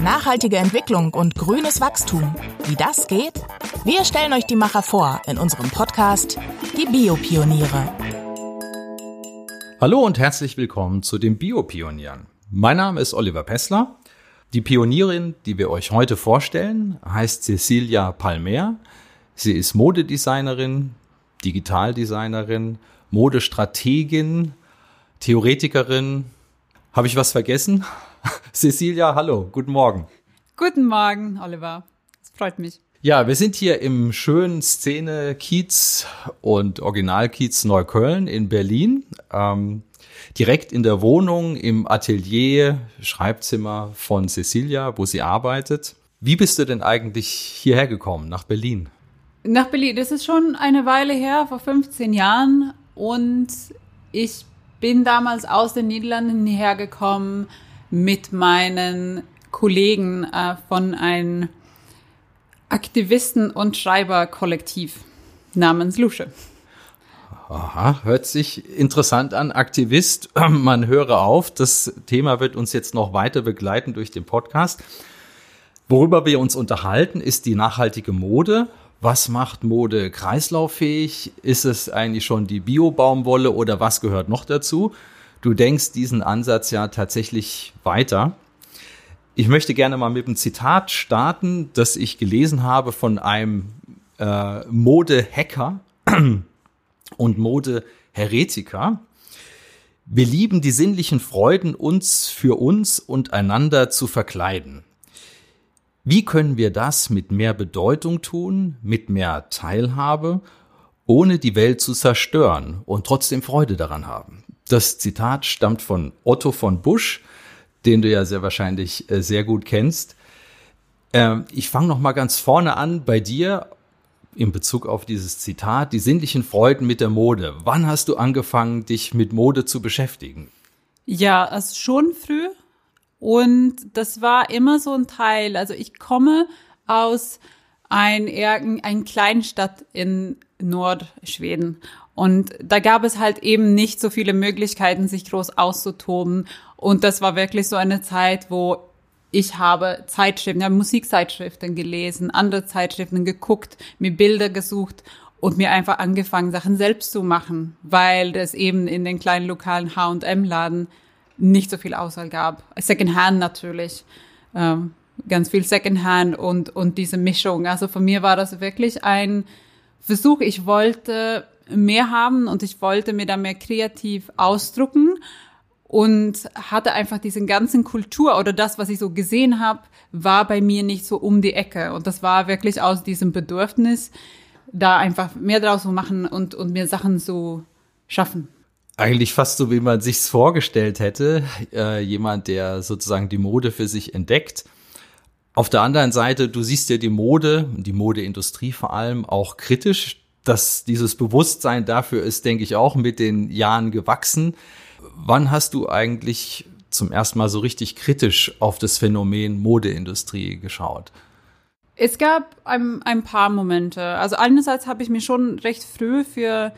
Nachhaltige Entwicklung und grünes Wachstum. Wie das geht? Wir stellen euch die Macher vor in unserem Podcast Die Biopioniere. Hallo und herzlich willkommen zu den Biopionieren. Mein Name ist Oliver Pessler. Die Pionierin, die wir euch heute vorstellen, heißt Cecilia Palmer. Sie ist Modedesignerin, Digitaldesignerin, Modestrategin, Theoretikerin. Habe ich was vergessen? Cecilia, hallo, guten Morgen. Guten Morgen, Oliver. Es freut mich. Ja, wir sind hier im schönen Szene Kiez und Original Kiez Neukölln in Berlin. Ähm, direkt in der Wohnung, im Atelier, Schreibzimmer von Cecilia, wo sie arbeitet. Wie bist du denn eigentlich hierher gekommen, nach Berlin? Nach Berlin, das ist schon eine Weile her, vor 15 Jahren. Und ich bin damals aus den Niederlanden hierher gekommen mit meinen Kollegen äh, von einem Aktivisten- und Schreiberkollektiv namens Lusche. Aha, hört sich interessant an. Aktivist, man höre auf. Das Thema wird uns jetzt noch weiter begleiten durch den Podcast. Worüber wir uns unterhalten, ist die nachhaltige Mode. Was macht Mode kreislauffähig? Ist es eigentlich schon die Bio-Baumwolle oder was gehört noch dazu? Du denkst diesen Ansatz ja tatsächlich weiter. Ich möchte gerne mal mit einem Zitat starten, das ich gelesen habe von einem äh, Mode-Hacker und Mode-Heretiker. Wir lieben die sinnlichen Freuden, uns für uns und einander zu verkleiden. Wie können wir das mit mehr Bedeutung tun, mit mehr Teilhabe, ohne die Welt zu zerstören und trotzdem Freude daran haben? Das Zitat stammt von Otto von Busch, den du ja sehr wahrscheinlich äh, sehr gut kennst. Ähm, ich fange noch mal ganz vorne an bei dir in Bezug auf dieses Zitat, die sinnlichen Freuden mit der Mode. Wann hast du angefangen, dich mit Mode zu beschäftigen? Ja, also schon früh. Und das war immer so ein Teil. Also ich komme aus ein, ein kleinen Stadt in Nordschweden. Und da gab es halt eben nicht so viele Möglichkeiten, sich groß auszutoben. Und das war wirklich so eine Zeit, wo ich habe Zeitschriften, ja, Musikzeitschriften gelesen, andere Zeitschriften geguckt, mir Bilder gesucht und mir einfach angefangen, Sachen selbst zu machen, weil es eben in den kleinen lokalen H&M-Laden nicht so viel Auswahl gab. Secondhand natürlich, ähm, ganz viel Secondhand und, und diese Mischung. Also von mir war das wirklich ein Versuch. Ich wollte mehr haben und ich wollte mir da mehr kreativ ausdrucken und hatte einfach diesen ganzen Kultur oder das, was ich so gesehen habe, war bei mir nicht so um die Ecke. Und das war wirklich aus diesem Bedürfnis, da einfach mehr draus zu machen und, und mir Sachen zu schaffen. Eigentlich fast so, wie man sich's vorgestellt hätte. Äh, jemand, der sozusagen die Mode für sich entdeckt. Auf der anderen Seite, du siehst ja die Mode, die Modeindustrie vor allem, auch kritisch dass dieses Bewusstsein dafür ist, denke ich, auch mit den Jahren gewachsen. Wann hast du eigentlich zum ersten Mal so richtig kritisch auf das Phänomen Modeindustrie geschaut? Es gab ein, ein paar Momente. Also einerseits habe ich mich schon recht früh für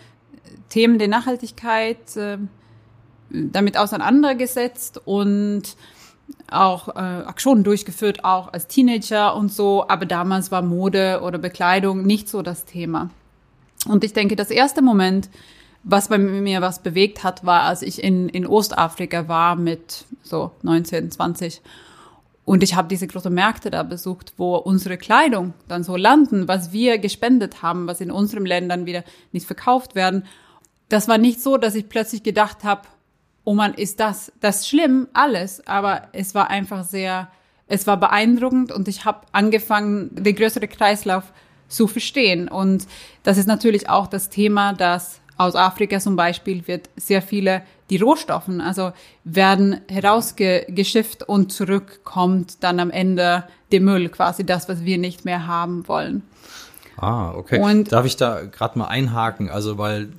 Themen der Nachhaltigkeit äh, damit auseinandergesetzt und auch äh, Aktionen durchgeführt, auch als Teenager und so. Aber damals war Mode oder Bekleidung nicht so das Thema. Und ich denke, das erste Moment, was bei mir was bewegt hat, war, als ich in, in Ostafrika war mit so 19, 20. Und ich habe diese großen Märkte da besucht, wo unsere Kleidung dann so landen, was wir gespendet haben, was in unseren Ländern wieder nicht verkauft werden. Das war nicht so, dass ich plötzlich gedacht habe, oh man, ist das das schlimm alles, aber es war einfach sehr, es war beeindruckend und ich habe angefangen, den größeren Kreislauf zu verstehen. Und das ist natürlich auch das Thema, dass aus Afrika zum Beispiel wird sehr viele die Rohstoffen, also werden herausgeschifft und zurückkommt dann am Ende der Müll, quasi das, was wir nicht mehr haben wollen. Ah, okay. Und Darf ich da gerade mal einhaken? Also, weil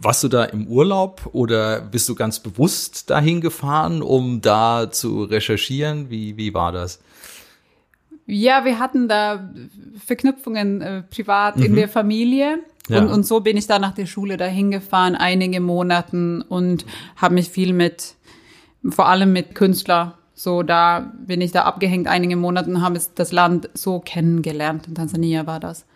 warst du da im Urlaub oder bist du ganz bewusst dahin gefahren, um da zu recherchieren? Wie, wie war das? Ja, wir hatten da Verknüpfungen äh, privat mhm. in der Familie. Ja. Und, und so bin ich da nach der Schule dahin gefahren, einige Monaten und habe mich viel mit, vor allem mit Künstler So, da bin ich da abgehängt einige Monate und habe das Land so kennengelernt. In Tansania war das.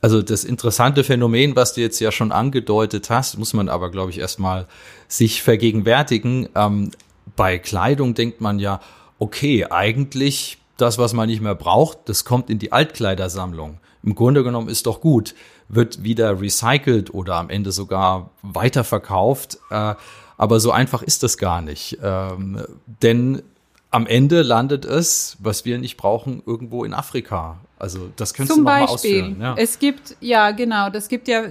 Also das interessante Phänomen, was du jetzt ja schon angedeutet hast, muss man aber, glaube ich, erstmal sich vergegenwärtigen. Ähm, bei Kleidung denkt man ja, okay, eigentlich das, was man nicht mehr braucht, das kommt in die Altkleidersammlung. Im Grunde genommen ist doch gut, wird wieder recycelt oder am Ende sogar weiterverkauft. Äh, aber so einfach ist das gar nicht. Ähm, denn am Ende landet es, was wir nicht brauchen, irgendwo in Afrika. Also das könntest Zum du noch Beispiel, mal ausführen. Ja. es gibt, ja genau, das gibt ja,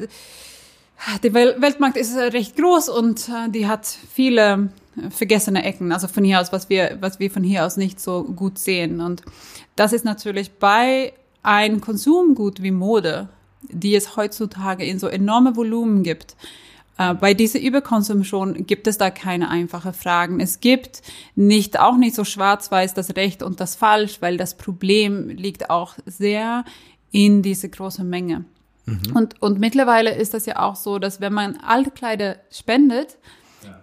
der Wel Weltmarkt ist recht groß und äh, die hat viele vergessene Ecken, also von hier aus, was wir, was wir von hier aus nicht so gut sehen. Und das ist natürlich bei ein Konsumgut wie Mode, die es heutzutage in so enorme Volumen gibt, äh, bei dieser Überkonsumption gibt es da keine einfachen Fragen. Es gibt nicht, auch nicht so schwarz-weiß das Recht und das Falsch, weil das Problem liegt auch sehr in diese große Menge. Mhm. Und, und mittlerweile ist das ja auch so, dass wenn man alte Kleider spendet,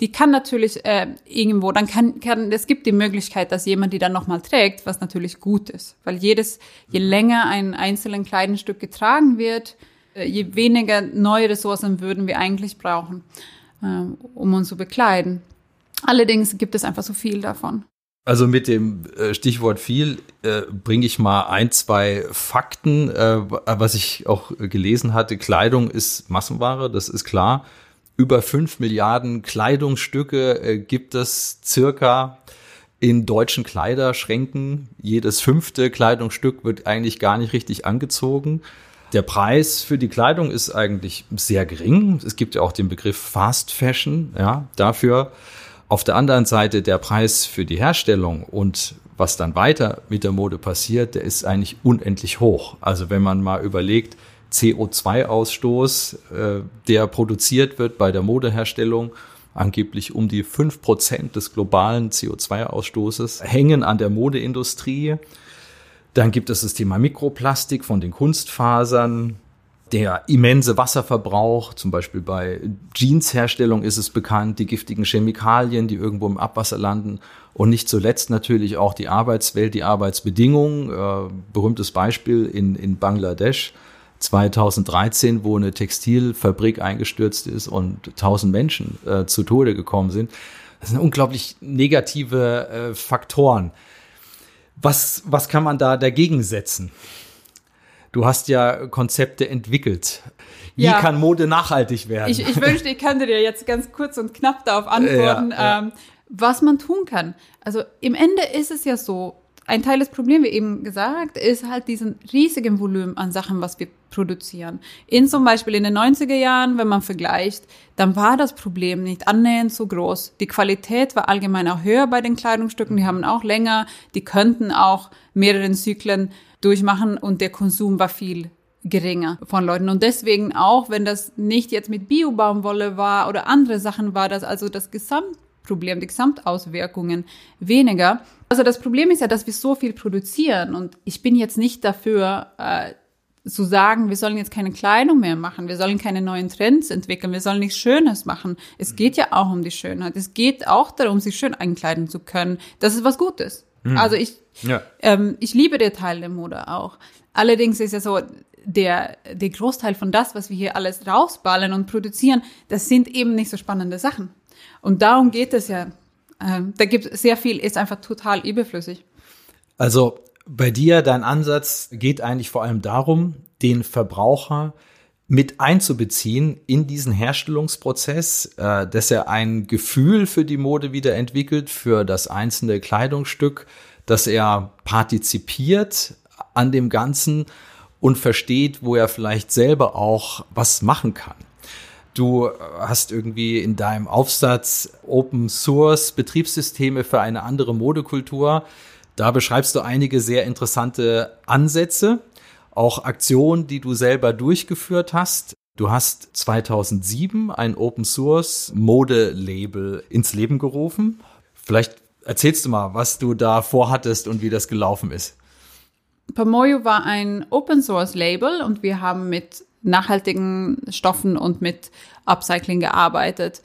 die kann natürlich äh, irgendwo, dann kann, kann, es gibt die Möglichkeit, dass jemand die dann nochmal trägt, was natürlich gut ist. Weil jedes, je mhm. länger ein einzelnes Kleidungsstück getragen wird, äh, je weniger neue Ressourcen würden wir eigentlich brauchen, äh, um uns zu bekleiden. Allerdings gibt es einfach so viel davon. Also mit dem äh, Stichwort viel äh, bringe ich mal ein, zwei Fakten, äh, was ich auch gelesen hatte. Kleidung ist Massenware, das ist klar. Über fünf Milliarden Kleidungsstücke äh, gibt es circa in deutschen Kleiderschränken. Jedes fünfte Kleidungsstück wird eigentlich gar nicht richtig angezogen. Der Preis für die Kleidung ist eigentlich sehr gering. Es gibt ja auch den Begriff Fast Fashion, ja, dafür. Auf der anderen Seite der Preis für die Herstellung und was dann weiter mit der Mode passiert, der ist eigentlich unendlich hoch. Also wenn man mal überlegt, CO2-Ausstoß, äh, der produziert wird bei der Modeherstellung, angeblich um die fünf Prozent des globalen CO2-Ausstoßes, hängen an der Modeindustrie. Dann gibt es das Thema Mikroplastik von den Kunstfasern, der immense Wasserverbrauch, zum Beispiel bei Jeansherstellung ist es bekannt, die giftigen Chemikalien, die irgendwo im Abwasser landen und nicht zuletzt natürlich auch die Arbeitswelt, die Arbeitsbedingungen. Äh, berühmtes Beispiel in, in Bangladesch 2013, wo eine Textilfabrik eingestürzt ist und tausend Menschen äh, zu Tode gekommen sind. Das sind unglaublich negative äh, Faktoren. Was, was kann man da dagegen setzen? Du hast ja Konzepte entwickelt. Wie ja. kann Mode nachhaltig werden? Ich, ich wünschte, ich könnte dir jetzt ganz kurz und knapp darauf antworten, ja, ja. Ähm, was man tun kann. Also im Ende ist es ja so, ein Teil des Problems, wie eben gesagt, ist halt diesen riesigen Volumen an Sachen, was wir produzieren. In zum Beispiel in den 90er Jahren, wenn man vergleicht, dann war das Problem nicht annähernd so groß. Die Qualität war allgemein auch höher bei den Kleidungsstücken, die haben auch länger, die könnten auch mehreren Zyklen durchmachen und der Konsum war viel geringer von Leuten. Und deswegen auch, wenn das nicht jetzt mit Biobaumwolle war oder andere Sachen war, das also das Gesamtproblem, die Gesamtauswirkungen weniger. Also das Problem ist ja, dass wir so viel produzieren und ich bin jetzt nicht dafür, äh, zu sagen, wir sollen jetzt keine Kleidung mehr machen, wir sollen keine neuen Trends entwickeln, wir sollen nichts Schönes machen. Es geht ja auch um die Schönheit. Es geht auch darum, sich schön einkleiden zu können. Das ist was Gutes. Mhm. Also ich, ja. ähm, ich liebe den Teil der Mode auch. Allerdings ist ja so, der, der Großteil von das, was wir hier alles rausballen und produzieren, das sind eben nicht so spannende Sachen. Und darum geht es ja ähm, da gibt sehr viel, ist einfach total überflüssig. Also bei dir, dein Ansatz geht eigentlich vor allem darum, den Verbraucher mit einzubeziehen in diesen Herstellungsprozess, äh, dass er ein Gefühl für die Mode wieder entwickelt, für das einzelne Kleidungsstück, dass er partizipiert an dem Ganzen und versteht, wo er vielleicht selber auch was machen kann. Du hast irgendwie in deinem Aufsatz Open Source Betriebssysteme für eine andere Modekultur. Da beschreibst du einige sehr interessante Ansätze, auch Aktionen, die du selber durchgeführt hast. Du hast 2007 ein Open Source Mode-Label ins Leben gerufen. Vielleicht erzählst du mal, was du da vorhattest und wie das gelaufen ist. Pamoyo war ein Open Source Label und wir haben mit nachhaltigen Stoffen und mit Upcycling gearbeitet.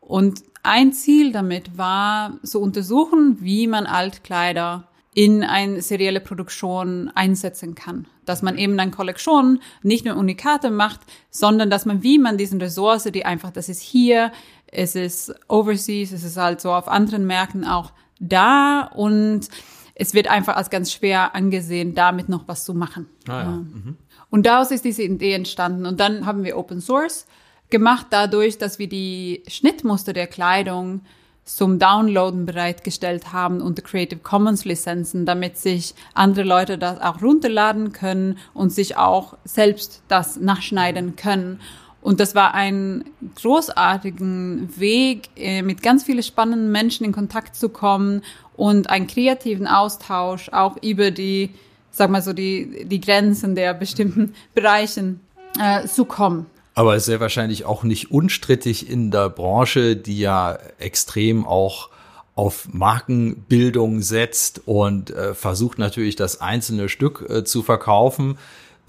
Und ein Ziel damit war, zu untersuchen, wie man Altkleider in eine serielle Produktion einsetzen kann. Dass man eben dann Kollektionen nicht nur Unikate macht, sondern dass man, wie man diesen Ressource, die einfach, das ist hier, es ist overseas, es ist halt so auf anderen Märkten auch da und es wird einfach als ganz schwer angesehen, damit noch was zu machen. Ah, ja. Mhm. Und daraus ist diese Idee entstanden. Und dann haben wir Open Source gemacht, dadurch, dass wir die Schnittmuster der Kleidung zum Downloaden bereitgestellt haben unter Creative Commons Lizenzen, damit sich andere Leute das auch runterladen können und sich auch selbst das nachschneiden können. Und das war ein großartigen Weg, äh, mit ganz vielen spannenden Menschen in Kontakt zu kommen und einen kreativen Austausch auch über die, sag mal so, die, die Grenzen der bestimmten Bereichen äh, zu kommen. Aber sehr wahrscheinlich auch nicht unstrittig in der Branche, die ja extrem auch auf Markenbildung setzt und äh, versucht natürlich das einzelne Stück äh, zu verkaufen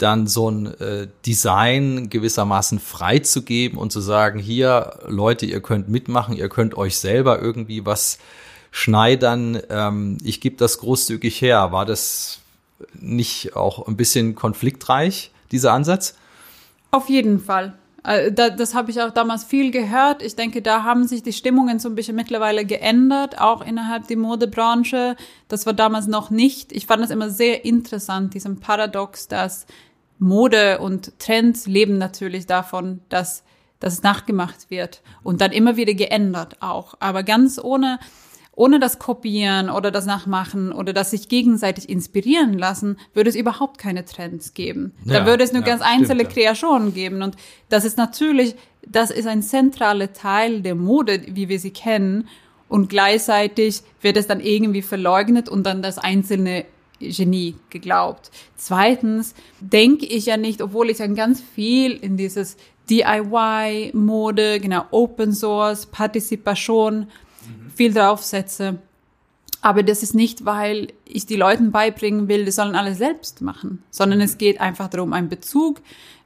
dann so ein äh, Design gewissermaßen freizugeben und zu sagen, hier Leute, ihr könnt mitmachen, ihr könnt euch selber irgendwie was schneidern, ähm, ich gebe das großzügig her. War das nicht auch ein bisschen konfliktreich, dieser Ansatz? Auf jeden Fall. Äh, das habe ich auch damals viel gehört. Ich denke, da haben sich die Stimmungen so ein bisschen mittlerweile geändert, auch innerhalb der Modebranche. Das war damals noch nicht. Ich fand das immer sehr interessant, diesen Paradox, dass Mode und Trends leben natürlich davon, dass, dass es nachgemacht wird und dann immer wieder geändert auch. Aber ganz ohne, ohne das Kopieren oder das Nachmachen oder das sich gegenseitig inspirieren lassen, würde es überhaupt keine Trends geben. Ja, da würde es nur ja, ganz einzelne stimmt. Kreationen geben. Und das ist natürlich, das ist ein zentraler Teil der Mode, wie wir sie kennen. Und gleichzeitig wird es dann irgendwie verleugnet und dann das einzelne Genie geglaubt. Zweitens denke ich ja nicht, obwohl ich dann ganz viel in dieses DIY-Mode, genau, Open Source, Partizipation. Viel draufsetze. Aber das ist nicht, weil ich die Leuten beibringen will, die sollen alles selbst machen, sondern es geht einfach darum, einen Bezug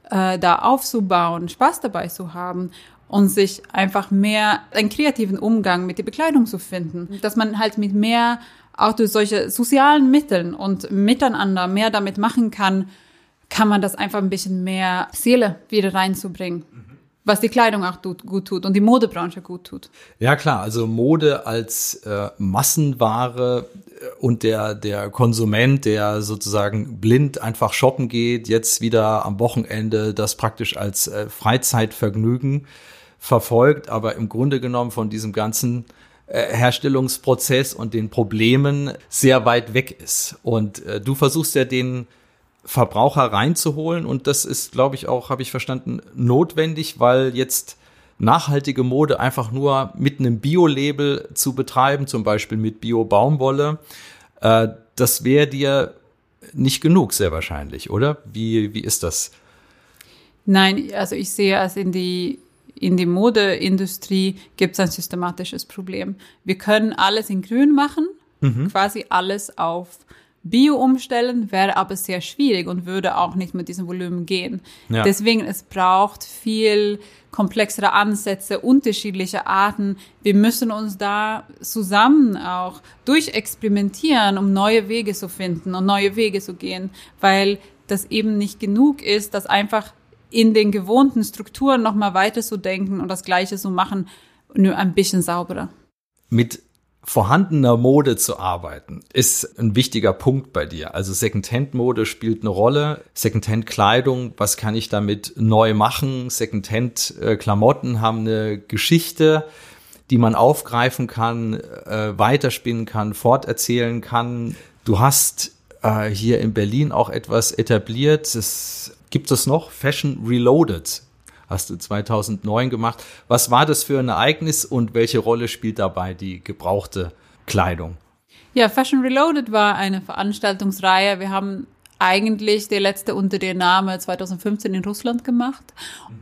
äh, da aufzubauen, Spaß dabei zu haben und sich einfach mehr einen kreativen Umgang mit der Bekleidung zu finden. Dass man halt mit mehr auch durch solche sozialen Mitteln und miteinander mehr damit machen kann, kann man das einfach ein bisschen mehr Seele wieder reinzubringen. Was die Kleidung auch tut, gut tut und die Modebranche gut tut. Ja klar, also Mode als äh, Massenware äh, und der, der Konsument, der sozusagen blind einfach shoppen geht, jetzt wieder am Wochenende das praktisch als äh, Freizeitvergnügen verfolgt, aber im Grunde genommen von diesem ganzen äh, Herstellungsprozess und den Problemen sehr weit weg ist. Und äh, du versuchst ja den Verbraucher reinzuholen und das ist, glaube ich, auch, habe ich verstanden, notwendig, weil jetzt nachhaltige Mode einfach nur mit einem Bio-Label zu betreiben, zum Beispiel mit Bio-Baumwolle, äh, das wäre dir nicht genug, sehr wahrscheinlich, oder? Wie, wie ist das? Nein, also ich sehe es in die in die Modeindustrie gibt es ein systematisches Problem. Wir können alles in grün machen, mhm. quasi alles auf Bio umstellen, wäre aber sehr schwierig und würde auch nicht mit diesem Volumen gehen. Ja. Deswegen, es braucht viel komplexere Ansätze, unterschiedliche Arten. Wir müssen uns da zusammen auch durchexperimentieren, um neue Wege zu finden und neue Wege zu gehen, weil das eben nicht genug ist, dass einfach in den gewohnten Strukturen nochmal weiter zu denken und das Gleiche zu machen, nur ein bisschen sauberer. Mit vorhandener Mode zu arbeiten, ist ein wichtiger Punkt bei dir. Also Secondhand-Mode spielt eine Rolle. Secondhand-Kleidung, was kann ich damit neu machen? Secondhand-Klamotten haben eine Geschichte, die man aufgreifen kann, äh, weiterspinnen kann, forterzählen kann. Du hast äh, hier in Berlin auch etwas etabliert. Das gibt es noch Fashion Reloaded. Hast du 2009 gemacht. Was war das für ein Ereignis und welche Rolle spielt dabei die gebrauchte Kleidung? Ja, Fashion Reloaded war eine Veranstaltungsreihe. Wir haben eigentlich der letzte unter dem Namen 2015 in Russland gemacht.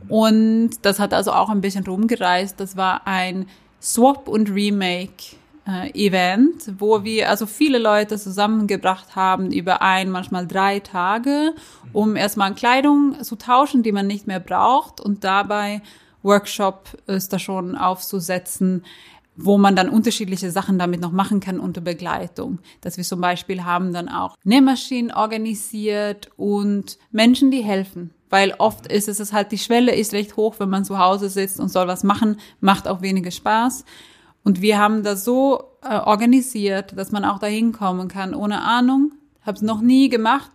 Und das hat also auch ein bisschen rumgereist. Das war ein Swap und Remake äh, Event, wo wir also viele Leute zusammengebracht haben über ein, manchmal drei Tage, um erstmal Kleidung zu tauschen, die man nicht mehr braucht und dabei Workshop-Stationen aufzusetzen. wo man dann unterschiedliche Sachen damit noch machen kann unter Begleitung. Dass wir zum Beispiel haben dann auch Nähmaschinen organisiert und Menschen, die helfen. Weil oft ist es halt, die Schwelle ist recht hoch, wenn man zu Hause sitzt und soll was machen, macht auch weniger Spaß. Und wir haben das so äh, organisiert, dass man auch dahin kommen kann, ohne Ahnung. Habe es noch nie gemacht.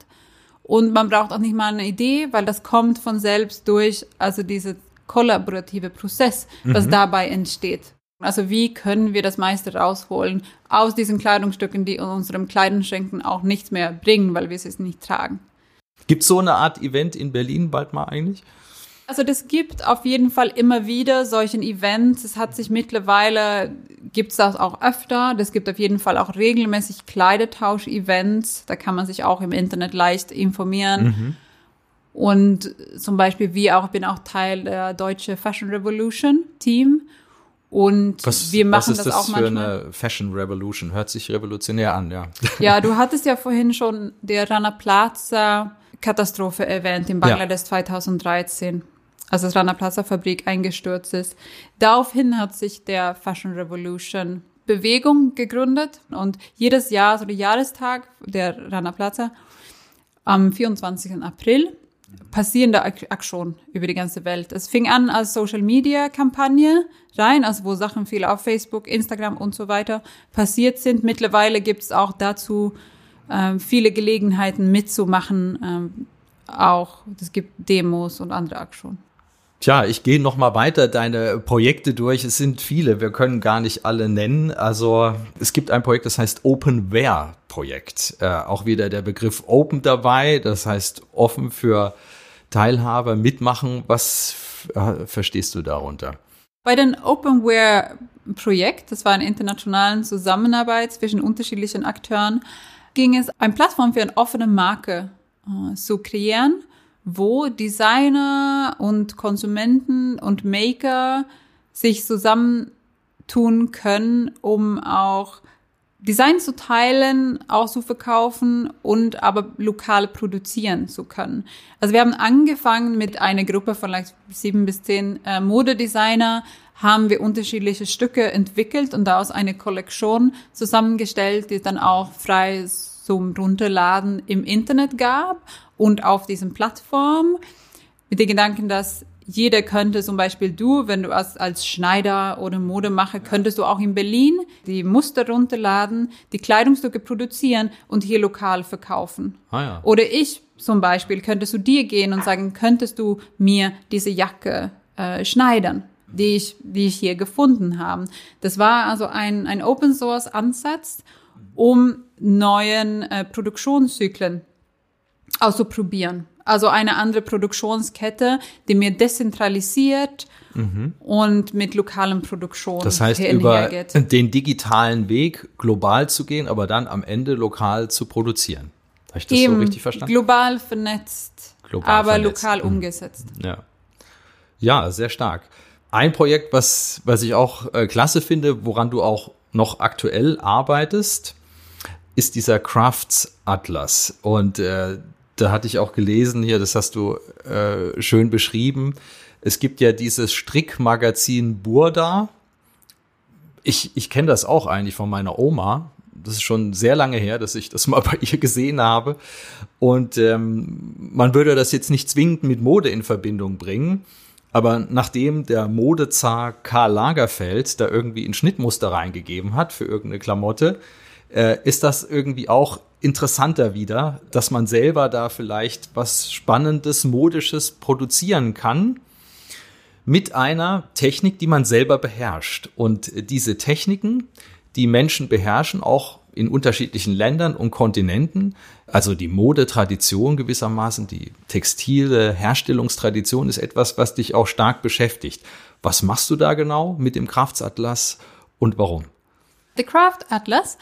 Und man braucht auch nicht mal eine Idee, weil das kommt von selbst durch, also diese kollaborative Prozess, was mhm. dabei entsteht. Also wie können wir das meiste rausholen aus diesen Kleidungsstücken, die in unserem Kleidenschränken auch nichts mehr bringen, weil wir es nicht tragen. Gibt es so eine Art Event in Berlin bald mal eigentlich? Also das gibt auf jeden Fall immer wieder solchen Events. Es hat sich mittlerweile, gibt es das auch öfter. Das gibt auf jeden Fall auch regelmäßig Kleidetausch-Events. Da kann man sich auch im Internet leicht informieren. Mhm. Und zum Beispiel, wie auch, ich bin auch Teil der Deutsche Fashion Revolution Team. Und was, wir machen was ist das, das auch für manchmal. eine Fashion Revolution? Hört sich revolutionär an, ja. Ja, du hattest ja vorhin schon der Rana Plaza Katastrophe erwähnt in Bangladesch ja. 2013, als das Rana Plaza Fabrik eingestürzt ist. Daraufhin hat sich der Fashion Revolution Bewegung gegründet und jedes Jahr, so der Jahrestag der Rana Plaza am 24. April passierende Aktion über die ganze Welt. Es fing an als Social Media Kampagne rein, also wo Sachen viel auf Facebook, Instagram und so weiter passiert sind. Mittlerweile gibt es auch dazu ähm, viele Gelegenheiten mitzumachen. Ähm, auch es gibt Demos und andere Aktionen. Tja, ich gehe noch mal weiter deine Projekte durch. Es sind viele, wir können gar nicht alle nennen. Also es gibt ein Projekt, das heißt Openware Projekt. Äh, auch wieder der Begriff Open dabei, das heißt offen für Teilhaber, mitmachen. Was äh, verstehst du darunter? Bei den Openware Projekt, das war eine internationale Zusammenarbeit zwischen unterschiedlichen Akteuren, ging es, eine Plattform für eine offene Marke äh, zu kreieren wo Designer und Konsumenten und Maker sich zusammentun können, um auch Design zu teilen, auch zu verkaufen und aber lokal produzieren zu können. Also wir haben angefangen mit einer Gruppe von like sieben bis zehn äh, Modedesigner, haben wir unterschiedliche Stücke entwickelt und daraus eine Kollektion zusammengestellt, die dann auch frei zum Runterladen im Internet gab und auf diesen Plattformen mit dem Gedanken, dass jeder könnte, zum Beispiel du, wenn du als, als Schneider oder Modemacher, könntest du auch in Berlin die Muster runterladen, die Kleidungsstücke produzieren und hier lokal verkaufen. Ah, ja. Oder ich zum Beispiel, könntest du dir gehen und sagen, könntest du mir diese Jacke äh, schneidern, die ich, die ich hier gefunden habe. Das war also ein, ein Open Source Ansatz, um neuen äh, Produktionszyklen auszuprobieren. Also eine andere Produktionskette, die mir dezentralisiert mhm. und mit lokalen Produktionen Das heißt, über den digitalen Weg global zu gehen, aber dann am Ende lokal zu produzieren. Habe ich das Eben, so richtig verstanden? Global vernetzt, global aber vernetzt. lokal mhm. umgesetzt. Ja. ja, sehr stark. Ein Projekt, was, was ich auch äh, klasse finde, woran du auch noch aktuell arbeitest, ist dieser Crafts Atlas. Und äh, da hatte ich auch gelesen hier, das hast du äh, schön beschrieben. Es gibt ja dieses Strickmagazin Burda. Ich, ich kenne das auch eigentlich von meiner Oma. Das ist schon sehr lange her, dass ich das mal bei ihr gesehen habe. Und ähm, man würde das jetzt nicht zwingend mit Mode in Verbindung bringen. Aber nachdem der Modezar Karl Lagerfeld da irgendwie ein Schnittmuster reingegeben hat für irgendeine Klamotte, äh, ist das irgendwie auch interessanter wieder, dass man selber da vielleicht was Spannendes, Modisches produzieren kann mit einer Technik, die man selber beherrscht. Und diese Techniken, die Menschen beherrschen, auch in unterschiedlichen Ländern und Kontinenten, also die Modetradition gewissermaßen, die textile Herstellungstradition ist etwas, was dich auch stark beschäftigt. Was machst du da genau mit dem Kraftsatlas und warum? The Craft Atlas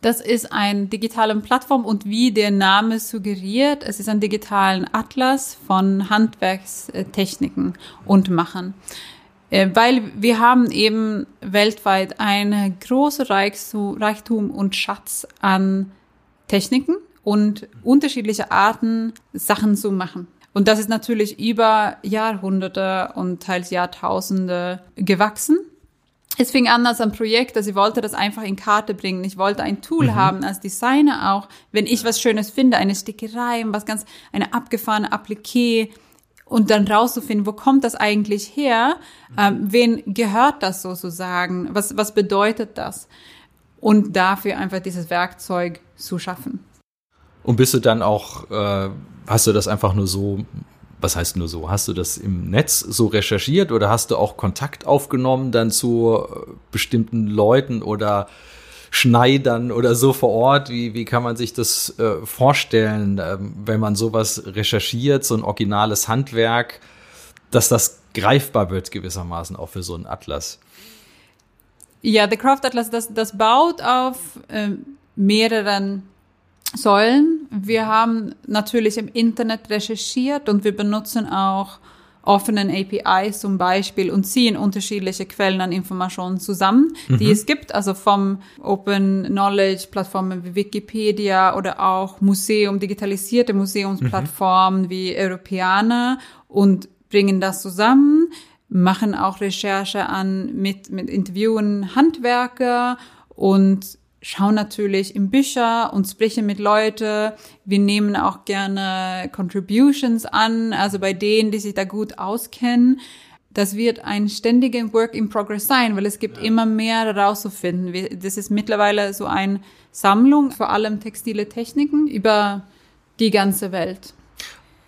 das ist eine digitale Plattform und wie der Name suggeriert, es ist ein digitalen Atlas von Handwerkstechniken und Machen. Äh, weil wir haben eben weltweit eine große Reichtum und Schatz an Techniken und unterschiedliche Arten, Sachen zu machen. Und das ist natürlich über Jahrhunderte und teils Jahrtausende gewachsen es fing an als ein Projekt, dass ich wollte das einfach in Karte bringen. Ich wollte ein Tool mhm. haben als Designer auch, wenn ich was Schönes finde, eine Stickerei, was ganz, eine abgefahrene Appliqué und dann rauszufinden, wo kommt das eigentlich her? Ähm, wen gehört das sozusagen? Was, was bedeutet das? Und dafür einfach dieses Werkzeug zu schaffen. Und bist du dann auch, äh, hast du das einfach nur so was heißt nur so? Hast du das im Netz so recherchiert oder hast du auch Kontakt aufgenommen dann zu äh, bestimmten Leuten oder Schneidern oder so vor Ort? Wie, wie kann man sich das äh, vorstellen, ähm, wenn man sowas recherchiert, so ein originales Handwerk, dass das greifbar wird gewissermaßen auch für so einen Atlas? Ja, der Craft Atlas, das, das baut auf äh, mehreren Säulen. Wir haben natürlich im Internet recherchiert und wir benutzen auch offenen APIs zum Beispiel und ziehen unterschiedliche Quellen an Informationen zusammen, mhm. die es gibt, also vom Open Knowledge Plattformen wie Wikipedia oder auch Museum, digitalisierte Museumsplattformen mhm. wie Europäer und bringen das zusammen, machen auch Recherche an mit, mit Interviewen Handwerker und schauen natürlich in Bücher und sprechen mit Leuten. Wir nehmen auch gerne Contributions an, also bei denen, die sich da gut auskennen. Das wird ein ständiger Work in Progress sein, weil es gibt ja. immer mehr herauszufinden. Das ist mittlerweile so eine Sammlung, vor allem textile Techniken über die ganze Welt.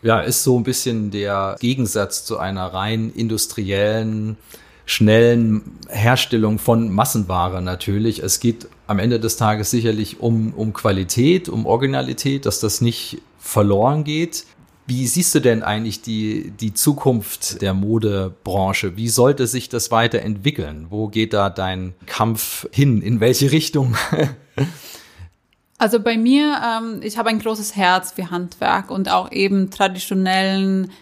Ja, ist so ein bisschen der Gegensatz zu einer rein industriellen schnellen Herstellung von Massenware natürlich. Es geht am Ende des Tages sicherlich um, um Qualität, um Originalität, dass das nicht verloren geht. Wie siehst du denn eigentlich die, die Zukunft der Modebranche? Wie sollte sich das weiterentwickeln? Wo geht da dein Kampf hin? In welche Richtung? Also bei mir, ähm, ich habe ein großes Herz für Handwerk und auch eben traditionellen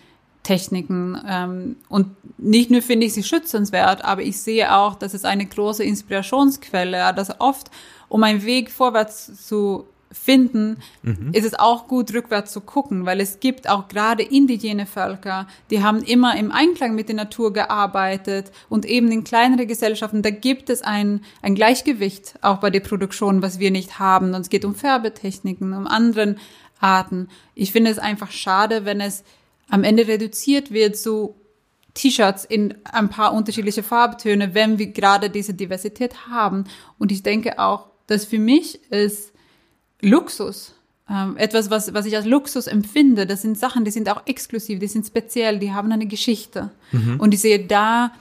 Techniken. Ähm, und nicht nur finde ich sie schützenswert, aber ich sehe auch, dass es eine große Inspirationsquelle, dass oft, um einen Weg vorwärts zu finden, mhm. ist es auch gut, rückwärts zu gucken, weil es gibt auch gerade indigene Völker, die haben immer im Einklang mit der Natur gearbeitet und eben in kleineren Gesellschaften, da gibt es ein, ein Gleichgewicht auch bei der Produktion, was wir nicht haben. Und es geht um Färbetechniken, um anderen Arten. Ich finde es einfach schade, wenn es am Ende reduziert wird zu T-Shirts in ein paar unterschiedliche Farbtöne, wenn wir gerade diese Diversität haben. Und ich denke auch, dass für mich ist Luxus ähm, etwas, was, was ich als Luxus empfinde. Das sind Sachen, die sind auch exklusiv, die sind speziell, die haben eine Geschichte. Mhm. Und ich sehe da,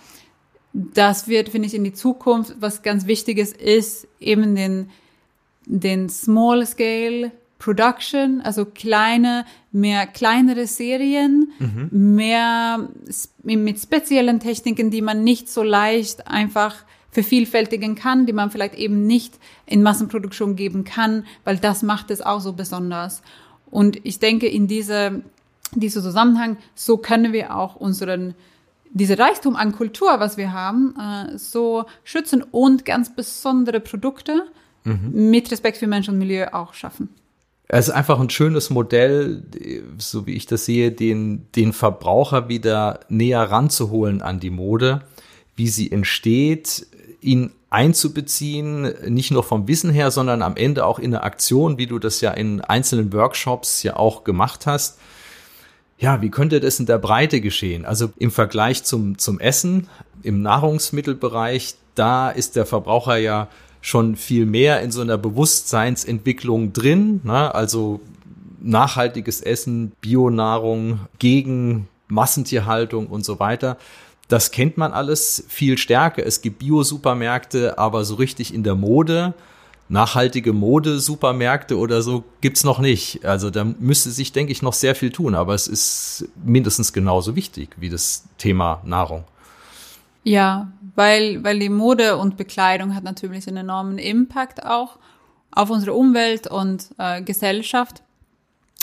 das wird, finde ich, in die Zukunft was ganz Wichtiges ist, eben den, den Small Scale Production, also kleine, mehr kleinere Serien, mhm. mehr mit speziellen Techniken, die man nicht so leicht einfach vervielfältigen kann, die man vielleicht eben nicht in Massenproduktion geben kann, weil das macht es auch so besonders. Und ich denke, in diese, dieser Zusammenhang, so können wir auch unseren diese Reichtum an Kultur, was wir haben, äh, so schützen und ganz besondere Produkte mhm. mit Respekt für Mensch und Milieu auch schaffen. Es ist einfach ein schönes Modell, so wie ich das sehe, den, den Verbraucher wieder näher ranzuholen an die Mode, wie sie entsteht, ihn einzubeziehen, nicht nur vom Wissen her, sondern am Ende auch in eine Aktion, wie du das ja in einzelnen Workshops ja auch gemacht hast. Ja, wie könnte das in der Breite geschehen? Also im Vergleich zum, zum Essen, im Nahrungsmittelbereich, da ist der Verbraucher ja schon viel mehr in so einer Bewusstseinsentwicklung drin. Ne? Also nachhaltiges Essen, Bionahrung gegen Massentierhaltung und so weiter. Das kennt man alles viel stärker. Es gibt Bio-Supermärkte, aber so richtig in der Mode, nachhaltige Mode-Supermärkte oder so gibt's noch nicht. Also da müsste sich, denke ich, noch sehr viel tun. Aber es ist mindestens genauso wichtig wie das Thema Nahrung. Ja, weil, weil die Mode und Bekleidung hat natürlich einen enormen Impact auch auf unsere Umwelt und äh, Gesellschaft.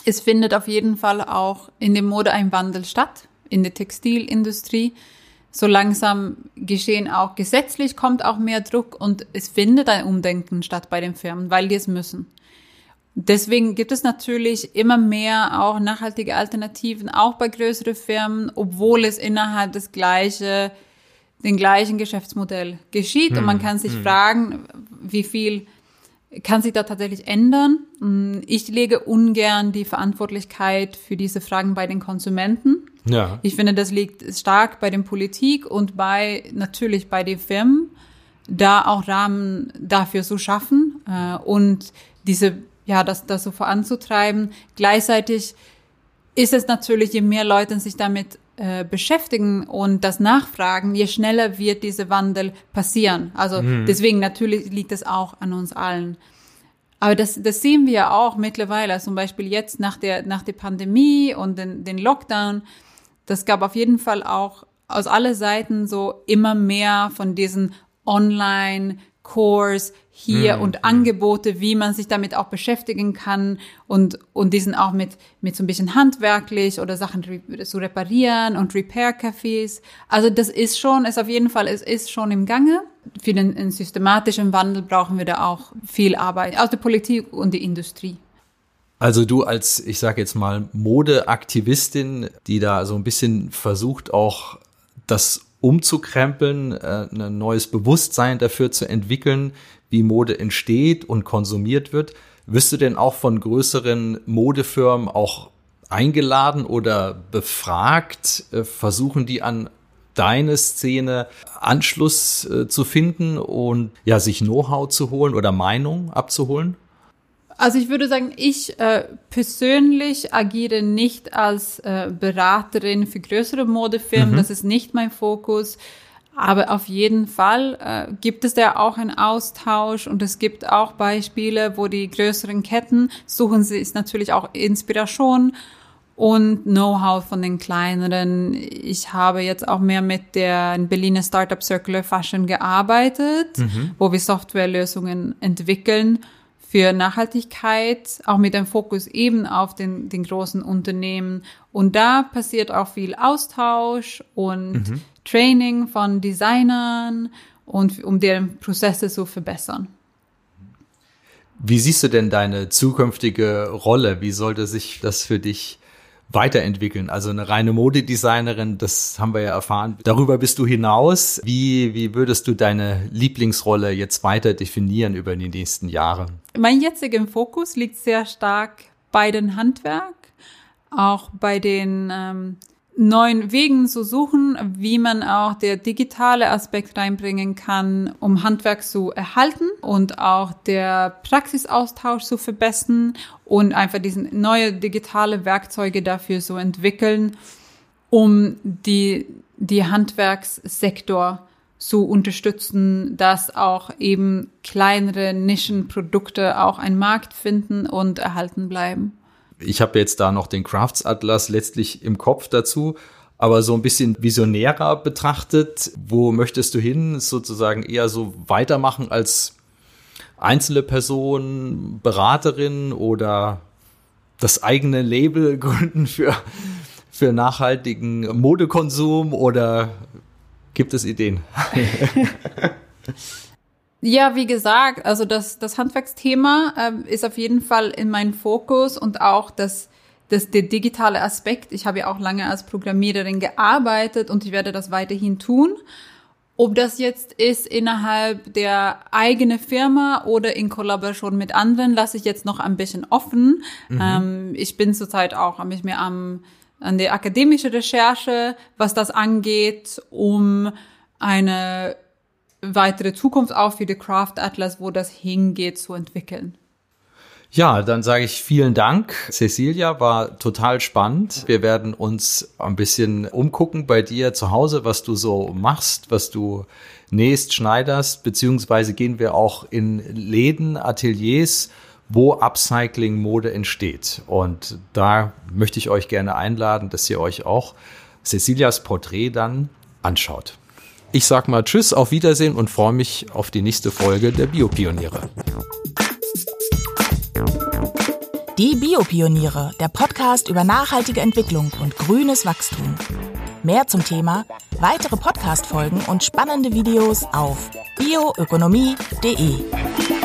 Es findet auf jeden Fall auch in der Mode ein Wandel statt, in der Textilindustrie. So langsam geschehen auch gesetzlich, kommt auch mehr Druck und es findet ein Umdenken statt bei den Firmen, weil die es müssen. Deswegen gibt es natürlich immer mehr auch nachhaltige Alternativen, auch bei größeren Firmen, obwohl es innerhalb des gleichen den gleichen Geschäftsmodell geschieht. Hm, Und man kann sich fragen, wie viel kann sich da tatsächlich ändern. Hm, Ich lege ungern die Verantwortlichkeit für diese Fragen bei den Konsumenten. Ja. Ich finde, das liegt stark bei der Politik und bei natürlich bei den Firmen, da auch Rahmen dafür zu schaffen äh, und diese ja das das so voranzutreiben. Gleichzeitig ist es natürlich, je mehr Leute sich damit äh, beschäftigen und das nachfragen, je schneller wird dieser Wandel passieren. Also deswegen natürlich liegt es auch an uns allen. Aber das, das sehen wir ja auch mittlerweile, zum Beispiel jetzt nach der, nach der Pandemie und den, den Lockdown. Das gab auf jeden Fall auch aus aller Seiten so immer mehr von diesen Online-Kurs hier und Angebote, wie man sich damit auch beschäftigen kann und, und diesen auch mit, mit so ein bisschen handwerklich oder Sachen re- zu reparieren und Repair-Cafés. Also das ist schon, ist auf jeden Fall, es ist schon im Gange. Für den, den systematischen Wandel brauchen wir da auch viel Arbeit aus der Politik und der Industrie. Also du als, ich sage jetzt mal, Modeaktivistin, die da so ein bisschen versucht, auch das umzukrempeln, äh, ein neues Bewusstsein dafür zu entwickeln, wie Mode entsteht und konsumiert wird. Wirst du denn auch von größeren Modefirmen auch eingeladen oder befragt? Äh, Versuchen die an deine Szene Anschluss äh, zu finden und ja, sich Know-how zu holen oder Meinung abzuholen? Also ich würde sagen, ich äh, persönlich agiere nicht als äh, Beraterin für größere Modefirmen. Das ist nicht mein Fokus. Aber auf jeden Fall äh, gibt es da auch einen Austausch und es gibt auch Beispiele, wo die größeren Ketten suchen sie ist natürlich auch Inspiration und Know-how von den kleineren. Ich habe jetzt auch mehr mit der Berliner Startup Circular Fashion gearbeitet, wo wir Softwarelösungen entwickeln für Nachhaltigkeit, auch mit dem Fokus eben auf den, den großen Unternehmen. Und da passiert auch viel Austausch und Training von Designern und um deren Prozesse zu verbessern. Wie siehst du denn deine zukünftige Rolle? Wie sollte sich das für dich weiterentwickeln? Also eine reine Modedesignerin, das haben wir ja erfahren. Darüber bist du hinaus. Wie, wie würdest du deine Lieblingsrolle jetzt weiter definieren über die nächsten Jahre? Mein jetziger Fokus liegt sehr stark bei den Handwerk, auch bei den ähm, neuen Wegen zu suchen, wie man auch der digitale Aspekt reinbringen kann, um Handwerk zu erhalten und auch der Praxisaustausch zu verbessern und einfach diesen neue digitale Werkzeuge dafür zu entwickeln, um die, die Handwerkssektor zu unterstützen, dass auch eben kleinere Nischenprodukte auch einen Markt finden und erhalten bleiben. Ich habe jetzt da noch den Crafts Atlas letztlich im Kopf dazu, aber so ein bisschen visionärer betrachtet, wo möchtest du hin? Sozusagen eher so weitermachen als einzelne Person, Beraterin oder das eigene Label gründen für, für nachhaltigen Modekonsum oder gibt es Ideen? Ja, wie gesagt, also das, das Handwerksthema ähm, ist auf jeden Fall in meinem Fokus und auch das, das, der digitale Aspekt. Ich habe ja auch lange als Programmiererin gearbeitet und ich werde das weiterhin tun. Ob das jetzt ist innerhalb der eigenen Firma oder in Kollaboration mit anderen, lasse ich jetzt noch ein bisschen offen. Ähm, ich bin zurzeit auch mich mehr am, an der akademischen Recherche, was das angeht, um eine weitere Zukunft auch für die Craft Atlas, wo das hingeht, zu entwickeln. Ja, dann sage ich vielen Dank. Cecilia war total spannend. Wir werden uns ein bisschen umgucken bei dir zu Hause, was du so machst, was du nähst, schneiderst, beziehungsweise gehen wir auch in Läden, Ateliers, wo Upcycling-Mode entsteht. Und da möchte ich euch gerne einladen, dass ihr euch auch Cecilias Porträt dann anschaut. Ich sag mal Tschüss, auf Wiedersehen und freue mich auf die nächste Folge der Biopioniere. Die Biopioniere, der Podcast über nachhaltige Entwicklung und grünes Wachstum. Mehr zum Thema, weitere Podcast-Folgen und spannende Videos auf bioökonomie.de.